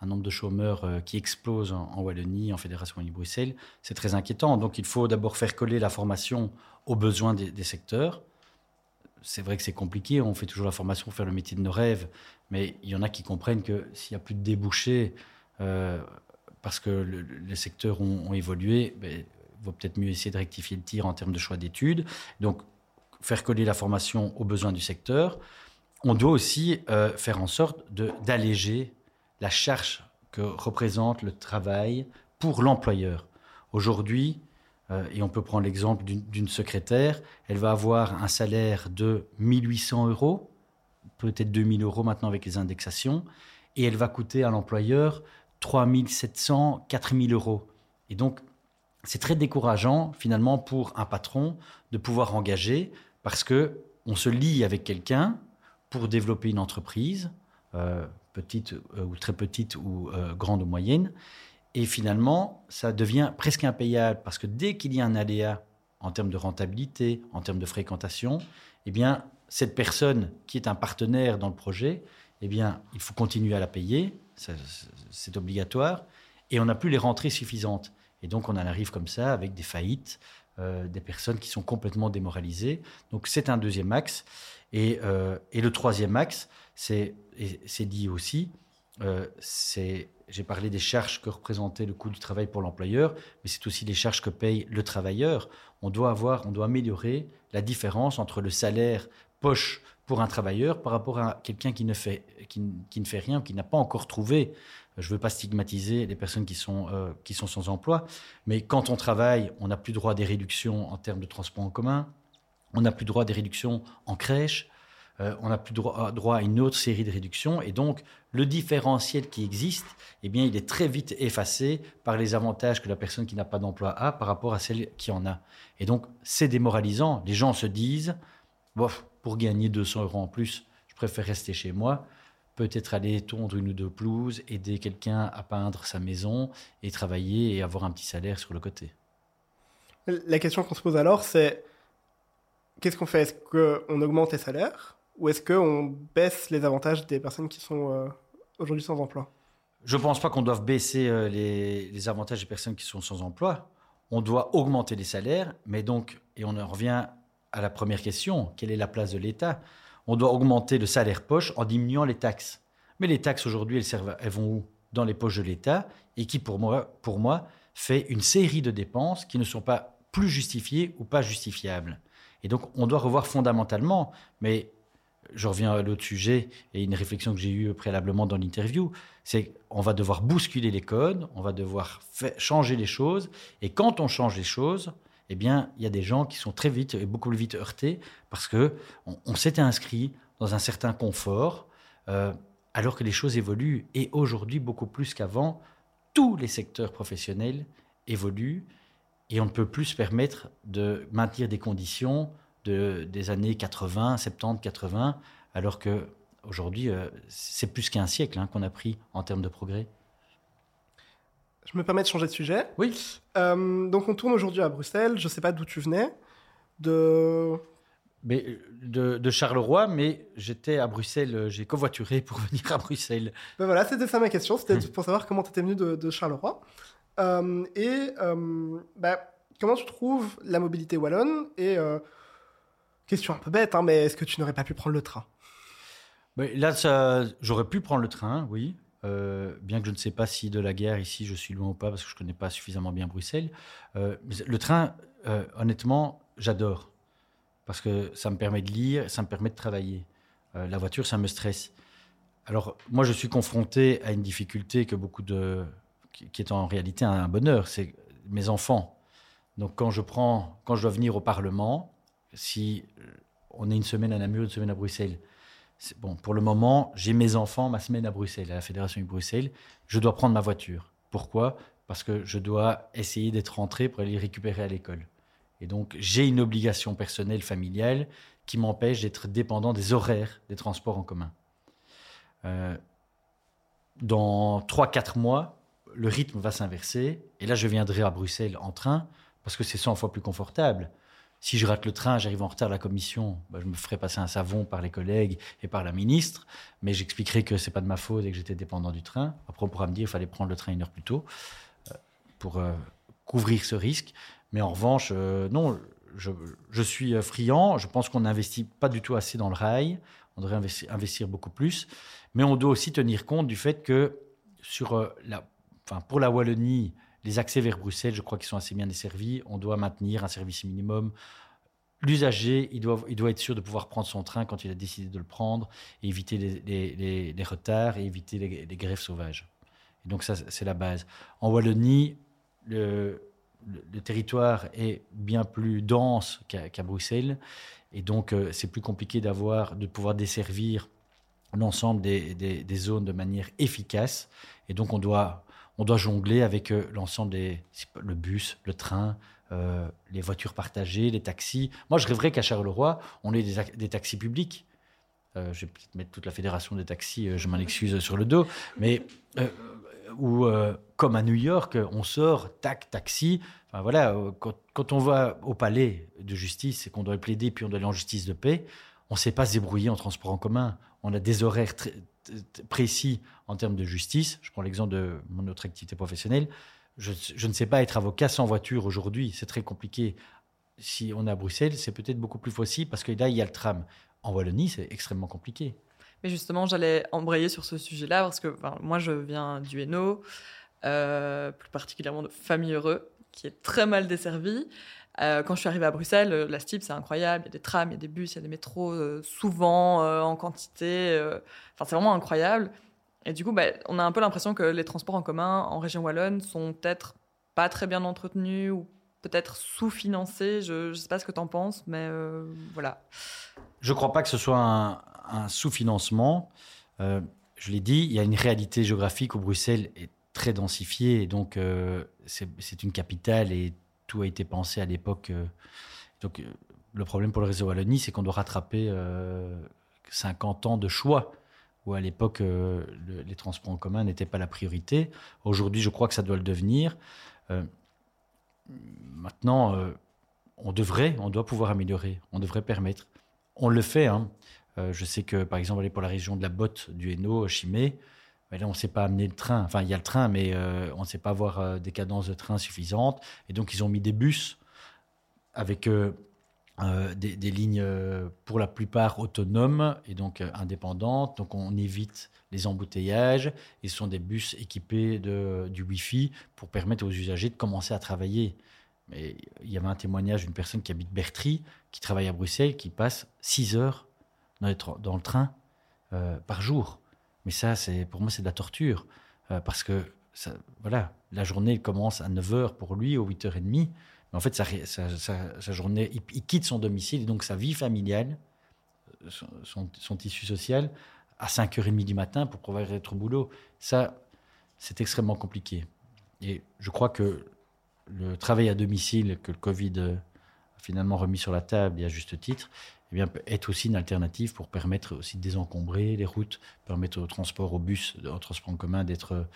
S2: un nombre de chômeurs qui explose en, Wallonie, en Fédération Wallonie-Bruxelles, c'est très inquiétant. Donc il faut d'abord faire coller la formation aux besoins des, secteurs. C'est vrai que c'est compliqué, on fait toujours la formation pour faire le métier de nos rêves, mais il y en a qui comprennent que s'il n'y a plus de débouchés, parce que les secteurs ont, évolué, ben, il vaut peut-être mieux essayer de rectifier le tir en termes de choix d'études. Donc, faire coller la formation aux besoins du secteur. On doit aussi euh, faire en sorte d'alléger la charge que représente le travail pour l'employeur. Aujourd'hui, euh, et on peut prendre l'exemple d'une secrétaire, elle va avoir un salaire de 1800 euros, peut-être 2000 euros maintenant avec les indexations, et elle va coûter à l'employeur 3700, 4000 euros. Et donc, c'est très décourageant, finalement, pour un patron de pouvoir engager parce que on se lie avec quelqu'un pour développer une entreprise, euh, petite euh, ou très petite ou grande ou moyenne. Et finalement, ça devient presque impayable parce que dès qu'il y a un aléa en termes de rentabilité, en termes de fréquentation, eh bien, cette personne qui est un partenaire dans le projet, eh bien, il faut continuer à la payer c'est obligatoire, et on n'a plus les rentrées suffisantes. Et donc on en arrive comme ça avec des faillites, euh, des personnes qui sont complètement démoralisées. Donc c'est un deuxième axe. Et, euh, le troisième axe, c'est dit aussi, euh, j'ai parlé des charges que représentait le coût du travail pour l'employeur, mais c'est aussi les charges que paye le travailleur. On doit avoir, on doit améliorer la différence entre le salaire poche pour un travailleur par rapport à quelqu'un qui ne fait qui, ne fait rien, qui n'a pas encore trouvé. Je ne veux pas stigmatiser les personnes qui sont euh, qui sont sans emploi, mais quand on travaille, on n'a plus droit à des réductions en termes de transport en commun, on n'a plus droit à des réductions en crèche, euh, on n'a plus droit, droit, à une autre série de réductions, et donc le différentiel qui existe, eh bien, il est très vite effacé par les avantages que la personne qui n'a pas d'emploi a par rapport à celle qui en a. Et donc c'est démoralisant. Les gens se disent, bof, pour gagner 200 euros en plus, je préfère rester chez moi, peut-être aller tondre une ou deux pelouses, aider quelqu'un à peindre sa maison et travailler et avoir un petit salaire sur le côté.
S1: La question qu'on se pose alors, c'est qu'est-ce qu'on fait? Est-ce qu'on augmente les salaires? Ou est-ce qu'on baisse les avantages des personnes qui sont euh, aujourd'hui sans emploi?
S2: Je ne pense pas qu'on doive baisser euh, les, avantages des personnes qui sont sans emploi. On doit augmenter les salaires, mais donc, et on en revient à la première question, quelle est la place de l'État? On doit augmenter le salaire poche en diminuant les taxes. Mais les taxes aujourd'hui, elles, elles vont où? Dans les poches de l'État et qui, pour moi, pour moi, fait une série de dépenses qui ne sont pas plus justifiées ou pas justifiables. Et donc, on doit revoir fondamentalement, mais je reviens à l'autre sujet et une réflexion que j'ai eue préalablement dans l'interview, c'est qu'on va devoir bousculer les codes, on va devoir changer les choses, et quand on change les choses, eh bien, il y a des gens qui sont très vite et beaucoup plus vite heurtés parce que on, s'était inscrit dans un certain confort, euh, alors que les choses évoluent. Et aujourd'hui, beaucoup plus qu'avant, tous les secteurs professionnels évoluent et on ne peut plus se permettre de maintenir des conditions de, des années 80, 70, 80, alors que aujourd'hui, euh, c'est plus qu'un siècle hein, qu'on a pris en termes de progrès.
S1: Je me permets de changer de sujet?
S2: Oui.
S1: Euh, donc on tourne aujourd'hui à Bruxelles. Je ne sais pas d'où tu venais. De...
S2: Mais de, Charleroi, mais j'étais à Bruxelles, j'ai covoituré pour venir à Bruxelles.
S1: Ben voilà, c'était ça ma question, c'était pour savoir comment tu étais venu de, Charleroi. Euh, et euh, ben, comment tu trouves la mobilité wallonne Et question un peu bête, hein, mais est-ce que tu n'aurais pas pu prendre le train?
S2: Là, ça, j'aurais pu prendre le train, oui. Euh, bien que je ne sais pas si de la guerre ici je suis loin ou pas parce que je ne connais pas suffisamment bien Bruxelles. Euh, le train, euh, honnêtement, j'adore parce que ça me permet de lire, ça me permet de travailler. la voiture, ça me stresse. Alors moi, je suis confronté à une difficulté que beaucoup de qui, est en réalité un, bonheur, c'est mes enfants. Donc quand je prends, quand je dois venir au Parlement, si on est une semaine à Namur, une semaine à Bruxelles, Bon, pour le moment, j'ai mes enfants ma semaine à Bruxelles, à la Fédération de Bruxelles. Je dois prendre ma voiture. Pourquoi? Parce que je dois essayer d'être rentré pour aller récupérer à l'école. Et donc, j'ai une obligation personnelle, familiale, qui m'empêche d'être dépendant des horaires des transports en commun. Euh, dans 3-4 mois, le rythme va s'inverser. Et là, je viendrai à Bruxelles en train, parce que c'est 100 fois plus confortable. Si je rate le train, j'arrive en retard à la commission, bah, je me ferai passer un savon par les collègues et par la ministre, mais j'expliquerai que c'est pas de ma faute et que j'étais dépendant du train. Après, on pourra me dire qu'il fallait prendre le train une heure plus tôt euh, pour euh, couvrir ce risque. Mais en revanche, euh, non, je, suis friand. Je pense qu'on n'investit pas du tout assez dans le rail. On devrait investir, beaucoup plus. Mais on doit aussi tenir compte du fait que pour la Wallonie, les accès vers Bruxelles, je crois qu'ils sont assez bien desservis. On doit maintenir un service minimum. L'usager, il doit, être sûr de pouvoir prendre son train quand il a décidé de le prendre, et éviter les, retards et éviter les, grèves sauvages. Et donc ça, c'est la base. En Wallonie, le, territoire est bien plus dense qu'à Bruxelles, et donc euh, c'est plus compliqué d'avoir, de pouvoir desservir l'ensemble des, des, zones de manière efficace. Et donc on doit on doit jongler avec euh, l'ensemble des le bus, le train, euh, les voitures partagées, les taxis. Moi, je rêverais qu'à Charleroi, on ait des, taxis publics. Euh, je vais peut-être mettre toute la fédération des taxis, je m'en excuse sur le dos, mais ou comme à New York, on sort, tac, taxi. Enfin voilà, quand, on va au palais de justice et qu'on doit plaider, puis on doit aller en justice de paix, on ne sait pas se débrouiller en transport en commun. On a des horaires très, précis en termes de justice. Je prends l'exemple de mon autre activité professionnelle. Je, ne sais pas être avocat sans voiture aujourd'hui. C'est très compliqué. Si on est à Bruxelles, c'est peut-être beaucoup plus facile parce que là, il y a le tram. En Wallonie, c'est extrêmement compliqué.
S3: Mais justement, j'allais embrayer sur ce sujet-là parce que moi, je viens du Hainaut, euh, plus particulièrement de Famille Heureux, qui est très mal desservie. Euh, quand je suis arrivée à Bruxelles, euh, la STIP, c'est incroyable. Il y a des trams, il y a des bus, il y a des métros, souvent en quantité. Enfin, c'est vraiment incroyable. Et du coup, bah, on a un peu l'impression que les transports en commun en région wallonne sont peut-être pas très bien entretenus ou peut-être sous-financés. Je ne sais pas ce que tu en penses, mais voilà.
S2: Je ne crois pas que ce soit un, sous-financement. je l'ai dit, il y a une réalité géographique où Bruxelles est très densifiée. Et donc, c'est une capitale et tout a été pensé à l'époque. Euh, donc, euh, le problème pour le réseau Wallonie, c'est qu'on doit rattraper 50 euh, ans de choix, où à l'époque, les transports en commun n'étaient pas la priorité. Aujourd'hui, je crois que ça doit le devenir. maintenant, on devrait, on doit pouvoir améliorer, on devrait permettre. On le fait. Hein. je sais que, par exemple, aller pour la région de la Botte, du Hainaut, Chimay, on ne sait pas amener le train. Enfin, il y a le train, mais euh, on ne sait pas avoir euh, des cadences de train suffisantes. Et donc, ils ont mis des bus avec euh, des, lignes pour la plupart autonomes et donc indépendantes. Donc, on évite les embouteillages. Et ce sont des bus équipés de, du Wi-Fi pour permettre aux usagers de commencer à travailler. Mais il y avait un témoignage d'une personne qui habite Bertry, qui travaille à Bruxelles, qui passe 6 heures dans, le train par jour. Mais ça, c'est pour moi, c'est de la torture. Euh, parce que, voilà, la journée commence à 9h pour lui, ou 8h30. En fait, sa, journée, il, quitte son domicile, et donc sa vie familiale, euh, son, tissu social, à 5h30 du matin pour pouvoir être au boulot. Ça, c'est extrêmement compliqué. Et je crois que le travail à domicile que le Covid a finalement remis sur la table, et à juste titre, eh bien, peut être aussi une alternative pour permettre aussi de désencombrer les routes, permettre au transport, au bus, au transport en commun d'être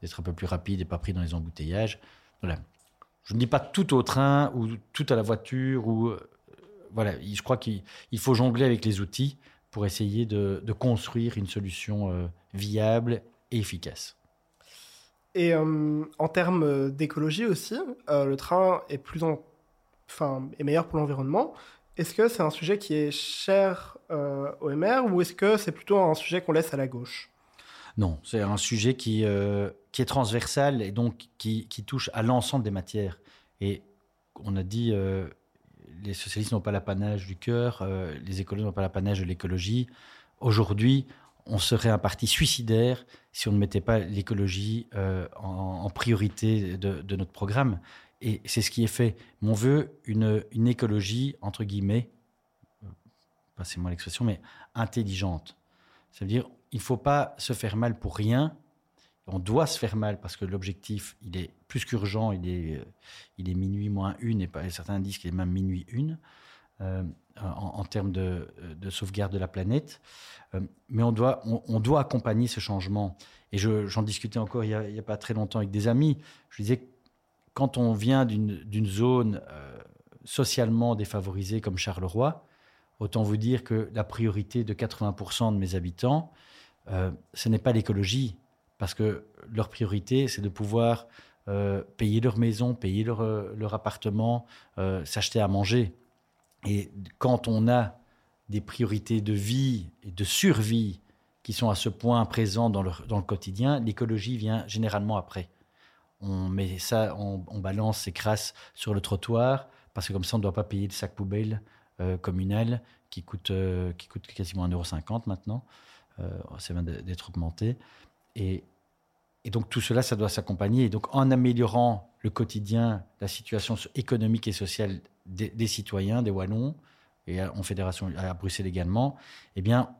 S2: un peu plus rapide et pas pris dans les embouteillages. Voilà. Je ne dis pas tout au train ou tout à la voiture ou euh, voilà. Je crois qu'il faut jongler avec les outils pour essayer de, construire une solution euh, viable et efficace.
S1: Et euh, en termes d'écologie aussi, le train est plus en, enfin, est meilleur pour l'environnement. Est-ce que c'est un sujet qui est cher euh, OMR ou est-ce que c'est plutôt un sujet qu'on laisse à la gauche?
S2: Non, c'est un sujet qui, euh, qui est transversal et donc qui, qui touche à l'ensemble des matières. Et on a dit, euh, les socialistes n'ont pas l'apanage du cœur, euh, les écologistes n'ont pas l'apanage de l'écologie. Aujourd'hui, on serait un parti suicidaire si on ne mettait pas l'écologie en, priorité de, de notre programme. Et c'est ce qui est fait. Mais on veut une, une écologie, entre guillemets, passez-moi l'expression, mais intelligente. Ça veut dire, il ne faut pas se faire mal pour rien. On doit se faire mal parce que l'objectif, il est plus qu'urgent. Il est, euh, il est minuit moins une, et, certains disent qu'il est même minuit une, euh, en, termes de, de sauvegarde de la planète. Euh, mais on doit, on, doit accompagner ce changement. Et je- j'en discutais encore il n'y a, pas très longtemps avec des amis. Je disais, quand on vient d'une zone euh, socialement défavorisée comme Charleroi, autant vous dire que la priorité de 80% de mes habitants, euh, ce n'est pas l'écologie, parce que leur priorité, c'est de pouvoir euh, payer leur maison, payer leur, euh, appartement, s'acheter à manger. Et quand on a des priorités de vie et de survie qui sont à ce point présentes dans dans le quotidien, l'écologie vient généralement après. On met ça, on, balance ses crasses sur le trottoir, parce que comme ça, on ne doit pas payer le sac poubelle communal qui coûte, qui coûte quasiment 1,50€ maintenant. Euh, vient de- d'être augmenté. Et, donc tout cela, ça doit s'accompagner. Et donc en améliorant le quotidien, la situation économique et sociale des, citoyens, des Wallons, et en fédération à Bruxelles également, eh bien,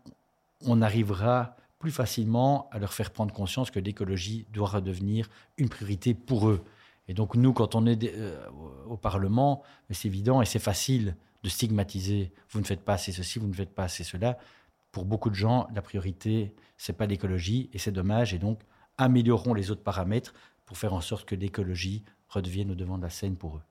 S2: on arrivera plus facilement à leur faire prendre conscience que l'écologie doit redevenir une priorité pour eux. Et donc nous, quand on est euh, au Parlement, c'est évident et c'est facile de stigmatiser. Vous ne faites pas assez ceci, vous ne faites pas assez cela. Pour beaucoup de gens, la priorité, c'est pas l'écologie et c'est dommage. Et donc, améliorons les autres paramètres pour faire en sorte que l'écologie redevienne au devant de la scène pour eux.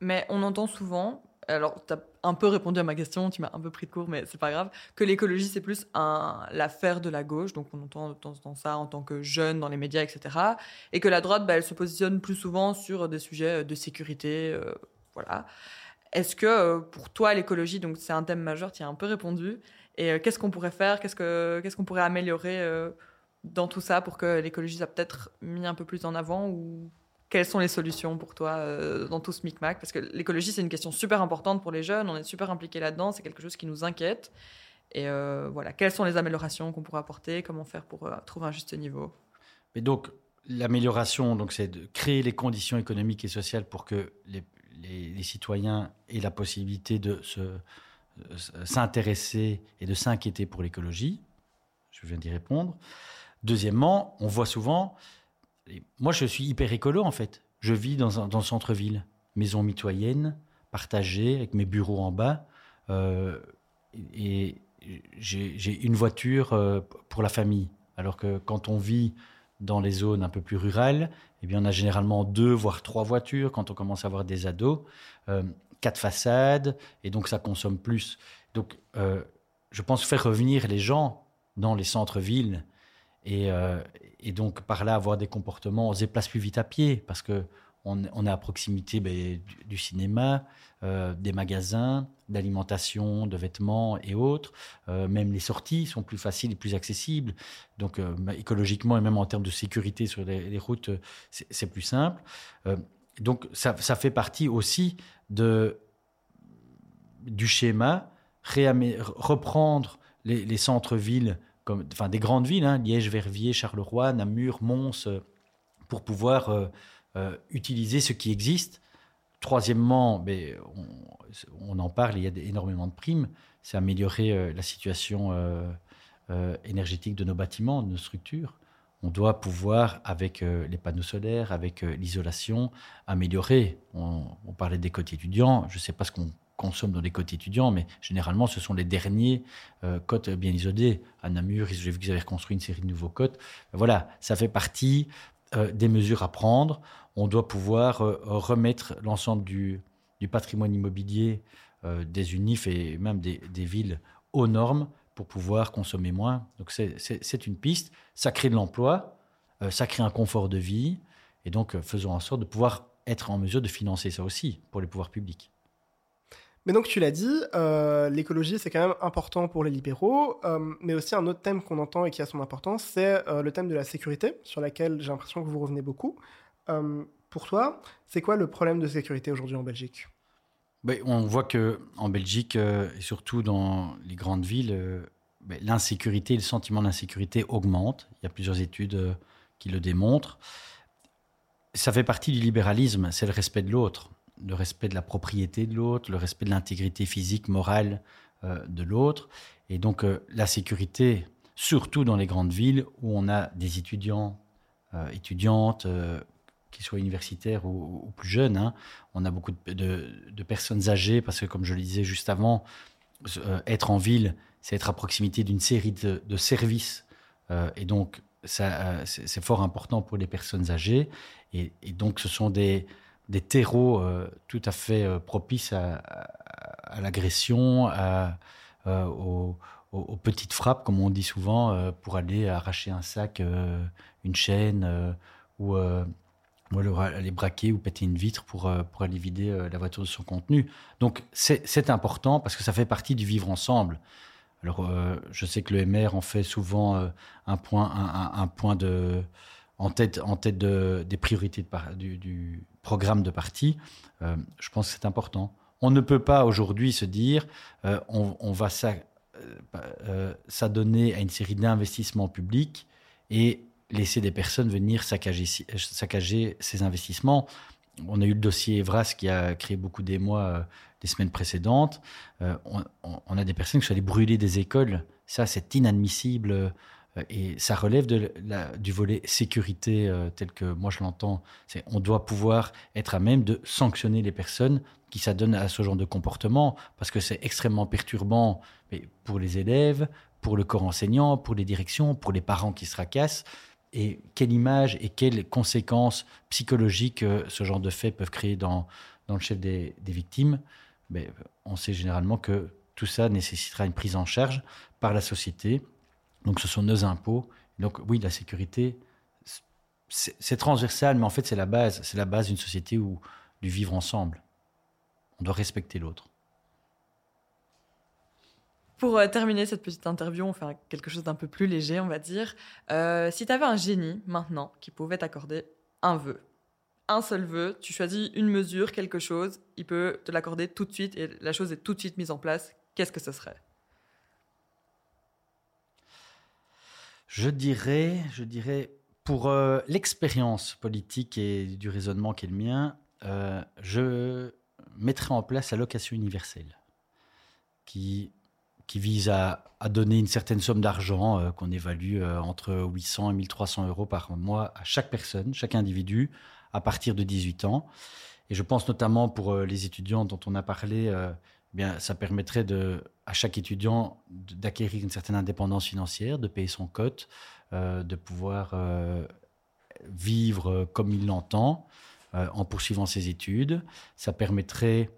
S3: Mais on entend souvent, alors tu as un peu répondu à ma question, tu m'as un peu pris de court, mais c'est pas grave, que l'écologie c'est plus l'affaire de la gauche, donc on entend de temps en temps ça en tant que jeune dans les médias, etc. Et que la droite, bah, elle se positionne plus souvent sur des sujets de sécurité, euh, voilà. Est-ce que euh, pour toi l'écologie, donc c'est un thème majeur, tu as un peu répondu, et euh, qu'est-ce qu'on pourrait faire, qu'est-ce que qu'est-ce qu'on pourrait améliorer euh, dans tout ça pour que l'écologie soit peut-être mis un peu plus en avant ou quelles sont les solutions pour toi dans tout ce micmac? Parce que l'écologie, c'est une question super importante pour les jeunes, on est super impliqués là-dedans, c'est quelque chose qui nous inquiète. Et voilà, quelles sont les améliorations qu'on pourrait apporter Comment faire pour trouver un juste niveau?
S2: Mais donc, l'amélioration, donc, c'est de créer les conditions économiques et sociales pour que les, les- citoyens aient la possibilité de euh, s'intéresser et de s'inquiéter pour l'écologie. Je viens d'y répondre. Deuxièmement, on voit souvent, moi je suis hyper écolo en fait. Je vis dans un le centre-ville, maison mitoyenne, partagée, avec mes bureaux en bas. euh, et j'ai j'ai une voiture euh, pour la famille. Alors que quand on vit dans les zones un peu plus rurales, eh bien, on a généralement deux, voire trois voitures quand on commence à avoir des ados, euh, quatre façades, et donc ça consomme plus. Donc, euh, je pense faire revenir les gens dans les centres-villes et, euh, et donc par là avoir des comportements, on se déplace plus vite à pied parce que on, est à proximité ben, du, cinéma, euh, des magasins, d'alimentation, de vêtements et autres. Euh, même les sorties sont plus faciles et plus accessibles. Donc euh, bah, écologiquement et même en termes de sécurité sur les, routes, c'est plus simple. Donc ça, fait partie aussi de, du schéma, reprendre les, les centres-villes, enfin des grandes villes, hein, Liège, Verviers, Charleroi, Namur, Mons, pour pouvoir euh, utiliser ce qui existe. Troisièmement, ben, on, en parle, il y a énormément de primes, c'est améliorer euh, la situation euh, énergétique de nos bâtiments, de nos structures. On doit pouvoir, avec les panneaux solaires, avec l'isolation, améliorer. On, parlait des cotes étudiants. Je ne sais pas ce qu'on consomme dans les cotes étudiants, mais généralement, ce sont les derniers cotes bien isolés. À Namur, j'ai vu qu'ils avaient reconstruit une série de nouveaux cotes. Voilà, ça fait partie des mesures à prendre. On doit pouvoir euh, remettre l'ensemble du, du patrimoine immobilier euh, des UNIF et même des, des villes aux normes pour pouvoir consommer moins. Donc c'est- une piste. Ça crée de l'emploi, euh, ça crée un confort de vie, et donc euh, faisons en sorte de pouvoir être en mesure de financer ça aussi pour les pouvoirs publics.
S1: Mais donc tu l'as dit, euh, l'écologie c'est quand même important pour les libéraux, euh, mais aussi un autre thème qu'on entend et qui a son importance, c'est euh, le thème de la sécurité, sur laquelle j'ai l'impression que vous revenez beaucoup. Pour toi, c'est quoi le problème de sécurité aujourd'hui en Belgique?
S2: Ben, on voit que en Belgique et surtout dans les grandes villes, ben, l'insécurité, le sentiment d'insécurité augmente. Il y a plusieurs études qui le démontrent. Ça fait partie du libéralisme, c'est le respect de l'autre, le respect de la propriété de l'autre, le respect de l'intégrité physique, morale euh, de l'autre. Et donc euh, la sécurité, surtout dans les grandes villes où on a des étudiants, euh, étudiantes, qu'ils soient universitaires ou, plus jeunes, hein, on a beaucoup de, personnes âgées, parce que comme je le disais juste avant, être en ville, c'est être à proximité d'une série de, services. Et donc, c'est fort important pour les personnes âgées. Et donc, ce sont des, des terreaux euh, tout à fait euh, propices à, à- l'agression, euh, aux, petites frappes, comme on dit souvent, pour aller arracher un sac, une chaîne, ou, aller braquer ou péter une vitre pour, pour aller vider la voiture de son contenu. Donc c'est important parce que ça fait partie du vivre ensemble. Alors je sais que le MR en fait souvent un point, un point de, en tête, en tête de, des priorités du, programme de parti. Euh, je pense que c'est important. On ne peut pas aujourd'hui se dire euh, on, on va euh, euh, s'adonner à une série d'investissements publics et laisser des personnes venir saccager, saccager ces investissements. On a eu le dossier Evras qui a créé beaucoup d'émoi euh, les semaines précédentes. On a des personnes qui sont allées brûler des écoles. Ça, c'est inadmissible. Euh, et ça relève du volet sécurité euh, tel que moi je l'entends. C'est on doit pouvoir être à même de sanctionner les personnes qui s'adonnent à ce genre de comportement parce que c'est extrêmement perturbant mais pour les élèves, pour le corps enseignant, pour les directions, pour les parents qui se tracassent. Et quelle image et quelles conséquences psychologiques euh, ce genre de faits peuvent créer dans, le chef des, victimes? Mais On sait généralement que tout ça nécessitera une prise en charge par la société. Donc ce sont nos impôts. Donc oui, la sécurité, c'est transversal, mais en fait c'est la base. C'est la base d'une société où du vivre ensemble. On doit respecter l'autre.
S3: Pour euh, terminer cette petite interview, on fait quelque chose d'un peu plus léger, on va dire. Euh, si tu avais un génie maintenant qui pouvait t'accorder un vœu, un seul vœu, tu choisis une mesure, quelque chose, il peut te l'accorder tout de suite et la chose est tout de suite mise en place, qu'est-ce que ce serait?
S2: Je dirais, je dirais, pour euh, l'expérience politique et du raisonnement qui est le mien, euh, je mettrais en place la location universelle, qui, vise à, donner une certaine somme d'argent euh, qu'on évalue entre 800 et 1300 euros par mois à chaque personne, chaque individu, à partir de 18 ans. Et je pense notamment pour les étudiants dont on a parlé, eh bien, ça permettrait de, à chaque étudiant d'acquérir une certaine indépendance financière, de payer son cote, euh, de pouvoir euh, vivre comme il l'entend euh, en poursuivant ses études. Ça permettrait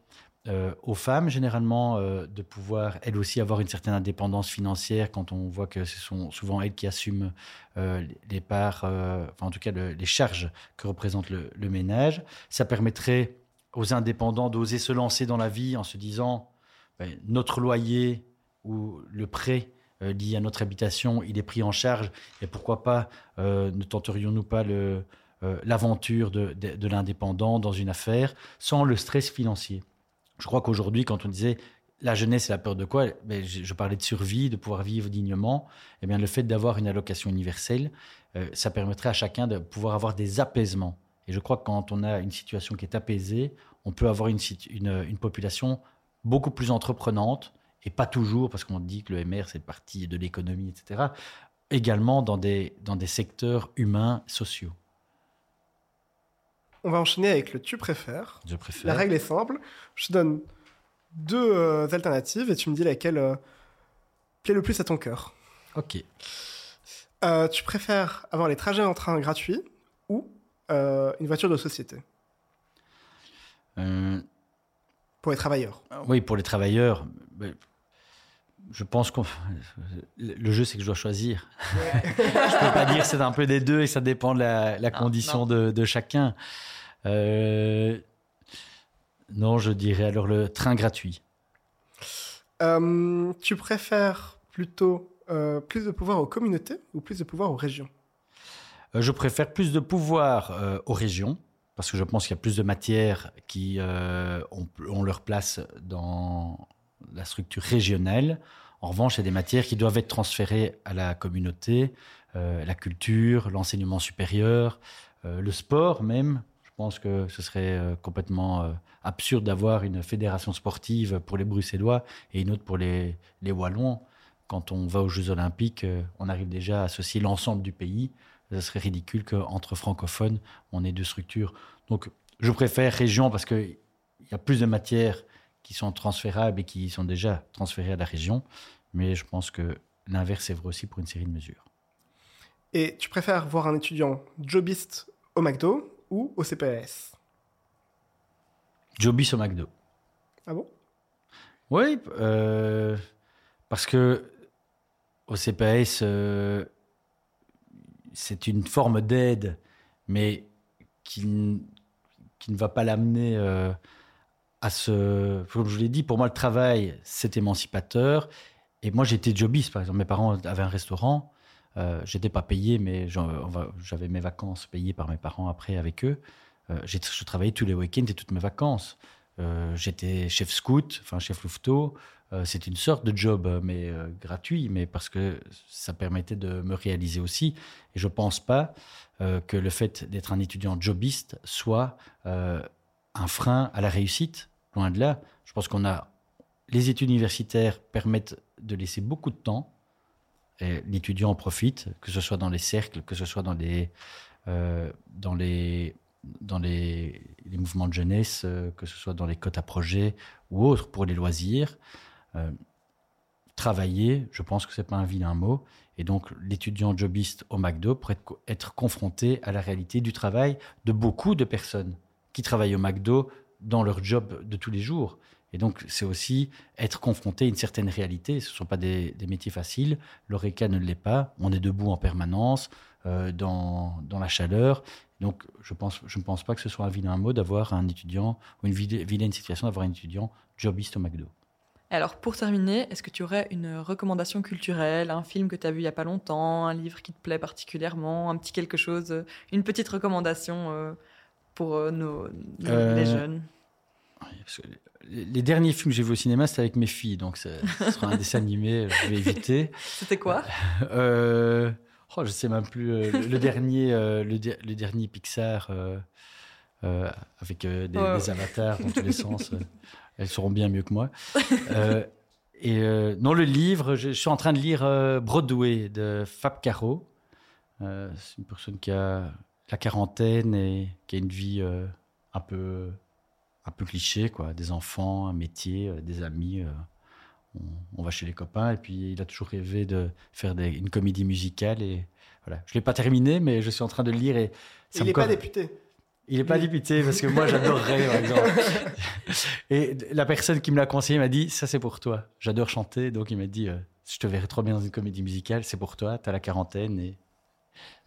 S2: aux femmes, généralement, de pouvoir, elles aussi, avoir une certaine indépendance financière quand on voit que ce sont souvent elles qui assument les- parts, enfin en tout cas le- les charges que représente le ménage. Ça permettrait aux indépendants d'oser se lancer dans la vie en se disant ben, notre loyer ou le prêt euh, lié à notre habitation, il est pris en charge et pourquoi pas euh, ne tenterions-nous pas euh, l'aventure de, l'indépendant dans une affaire sans le stress financier? Je crois qu'aujourd'hui, quand on disait la jeunesse, c'est la peur de quoi? Ben, je, parlais de survie, de pouvoir vivre dignement. Eh bien, le fait d'avoir une allocation universelle, euh, ça permettrait à chacun de pouvoir avoir des apaisements. Et je crois que quand on a une situation qui est apaisée, on peut avoir une population beaucoup plus entreprenante, et pas toujours, parce qu'on dit que le MR, c'est le parti de l'économie, etc., également dans des, dans des secteurs humains, sociaux.
S1: On va enchaîner avec le tu préfères.
S2: Je préfère.
S1: La règle est simple. Je te donne deux euh, alternatives et tu me dis laquelle euh, plaît le plus à ton cœur.
S2: Ok.
S1: Euh, tu préfères avoir les trajets en train gratuits ou euh, une voiture de société?
S2: Euh,
S1: pour les travailleurs
S2: oui, pour les travailleurs, je pense que le jeu, c'est que je dois choisir. je peux pas dire c'est un peu des deux et ça dépend de la, la
S3: Non,
S2: condition
S3: non.
S2: De, de chacun. Euh, non, je dirais alors le train gratuit.
S1: Euh, tu préfères plutôt euh, plus de pouvoir aux communautés ou plus de pouvoir aux régions?
S2: Euh, je préfère plus de pouvoir euh, aux régions, parce que je pense qu'il y a plus de matières qui euh, ont, leur place dans la structure régionale. En revanche, il y a des matières qui doivent être transférées à la communauté, euh, la culture, l'enseignement supérieur, euh, le sport même. Je pense que ce serait complètement absurde d'avoir une fédération sportive pour les Bruxellois et une autre pour les, Wallons. Quand on va aux Jeux Olympiques, on arrive déjà à associer l'ensemble du pays. Ce serait ridicule qu'entre francophones, on ait deux structures. Donc, je préfère région parce qu'il y a plus de matières qui sont transférables et qui sont déjà transférées à la région. Mais je pense que l'inverse est vrai aussi pour une série de mesures.
S1: Et tu préfères voir un étudiant jobiste au McDo ou au CPS
S2: Jobis au McDo.
S1: Ah bon?
S2: Oui, euh, parce que au CPS, euh, c'est une forme d'aide, mais qui, qui ne va pas l'amener euh, à ce. Comme je l'ai dit, pour moi, le travail, c'est émancipateur. Et moi, j'étais jobiste, par exemple. Mes parents avaient un restaurant. Euh, j'étais pas payé, mais j'avais mes vacances payées par mes parents après avec eux. Euh, je travaillais tous les week-ends et toutes mes vacances. Euh, j'étais chef scout, enfin chef louveteau. Euh, c'est une sorte de job, euh, mais gratuit, mais parce que ça permettait de me réaliser aussi. Et je pense pas que le fait d'être un étudiant jobiste soit un frein à la réussite. Loin de là. Je pense qu'on a les études universitaires permettent de laisser beaucoup de temps. Et l'étudiant en profite, que ce soit dans les cercles, que ce soit dans les, dans les, dans les, mouvements de jeunesse, euh, que ce soit dans les quotas projets ou autres pour les loisirs. Euh, travailler, je pense que c'est pas un vilain mot. Et donc, l'étudiant jobiste au McDo pourrait être, co- être confronté à la réalité du travail de beaucoup de personnes qui travaillent au McDo dans leur job de tous les jours. Et donc, c'est aussi être confronté à une certaine réalité. Ce ne sont pas des, des métiers faciles. L'ORECA ne l'est pas. On est debout en permanence, euh, dans, dans la chaleur. Donc, je, pense, je ne pense pas que ce soit un vilain mot d'avoir un étudiant, ou une vila- vilaine situation d'avoir un étudiant jobiste au McDo.
S3: Et alors, pour terminer, est-ce que tu aurais une recommandation culturelle, un film que tu as vu il y a pas longtemps, un livre qui te plaît particulièrement, un petit quelque chose, une petite recommandation euh, pour euh, nos,
S2: Euh,
S3: les jeunes?
S2: les derniers films que j'ai vus au cinéma, c'était avec mes filles, donc ce sera un dessin animé, je vais éviter.
S3: C'était quoi?
S2: Euh, oh, je sais même plus. euh, le, le dernier, euh, le, de- le dernier Pixar euh, avec des, avatars dans tous les sens. elles seront bien mieux que moi. Et non, le livre, je, je suis en train de lire Broadway de Fab Caro. C'est une personne qui a la quarantaine et qui a une vie un peu un peu cliché, quoi. Des enfants, un métier, des amis. On, on va chez les copains et puis il a toujours rêvé de faire des- une comédie musicale et voilà. Je l'ai pas terminé, mais je suis en train de le lire et ça
S1: Il n'est pas député.
S2: il n'est pas député parce que moi j'adorerais par exemple. Et la personne qui me l'a conseillé m'a dit ça c'est pour toi. J'adore chanter donc il m'a dit euh, je te verrai trop bien dans une comédie musicale, c'est pour toi, tu as la quarantaine et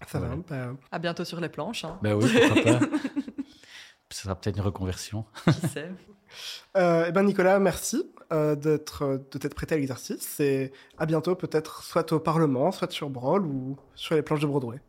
S1: Ça
S2: Voilà.
S1: va. bah,
S3: À bientôt sur les planches, hein,
S2: ben oui, pourquoi pas. Ça sera peut-être une reconversion.
S3: qui sait.
S1: Euh, eh ben Nicolas, merci euh, d'être, de t'être prêté à l'exercice. Et à bientôt, peut-être soit au Parlement, soit sur Brawl ou sur les planches de Broadway.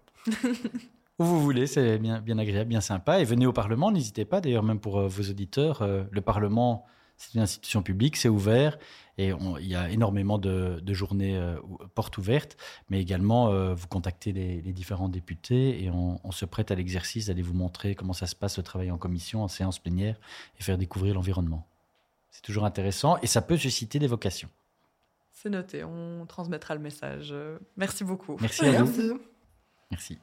S2: Où vous voulez, c'est bien, agréable, bien sympa. Et venez au Parlement, n'hésitez pas, d'ailleurs, même pour euh, vos auditeurs. euh, le Parlement, c'est une institution publique, c'est ouvert. Et on- il y a énormément de, de journées euh, ou- portes ouvertes. Mais également, euh, vous contactez les, les différents députés et on, on se prête à l'exercice d'aller vous montrer comment ça se passe, le travail en commission, en séance plénière et faire découvrir l'environnement. C'est toujours intéressant et ça peut susciter des vocations.
S3: C'est noté, on transmettra le message. Merci beaucoup.
S2: Merci à vous.
S1: Merci.
S2: Merci.